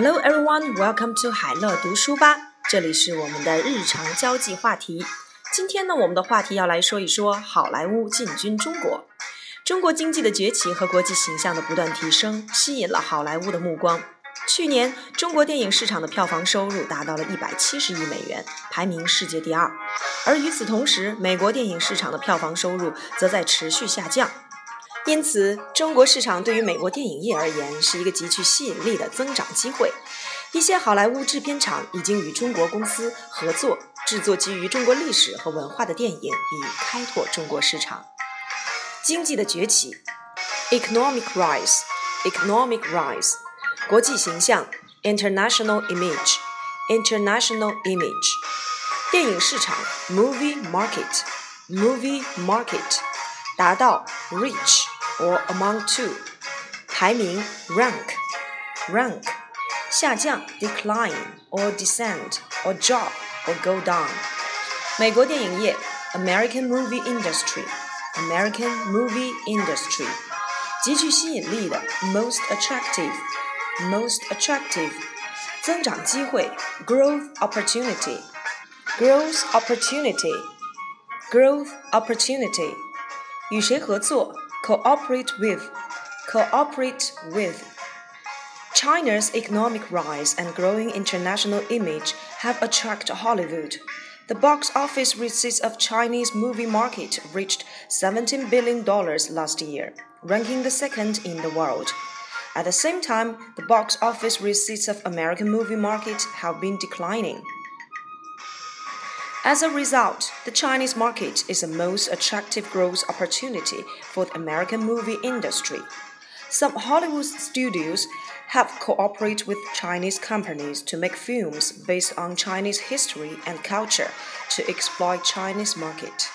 Hello everyone, welcome to 海乐读书吧。这里是我们的日常交际话题。今天呢，我们的话题要来说一说好莱坞进军中国。中国经济的崛起和国际形象的不断提升，吸引了好莱坞的目光。去年，中国电影市场的票房收入达到了一百七十亿美元，排名世界第二。而与此同时，美国电影市场的票房收入则在持续下降。因此，中国市场对于美国电影业而言是一个极具吸引力的增长机会。一些好莱坞制片厂已经与中国公司合作，制作基于中国历史和文化的电影，以开拓中国市场。经济的崛起，economic rise，economic rise，国际形象，international image，international image，电影市场，movie market，movie market，达到，reach。or among two，排名 rank rank，下降 decline or descend or drop or go down。美国电影业 American movie industry American movie industry，极具吸引力的 most attractive most attractive，增长机会 growth opportunity growth opportunity growth opportunity，与谁合作 ？cooperate with, cooperate with. China's economic rise and growing international image have attracted Hollywood. The box office receipts of Chinese movie market reached $17 billion last year, ranking the second in the world. At the same time, the box office receipts of American movie market have been declining. As a result, the Chinese market is the most attractive growth opportunity for the American movie industry. Some Hollywood studios have cooperated with Chinese companies to make films based on Chinese history and culture to exploit Chinese market.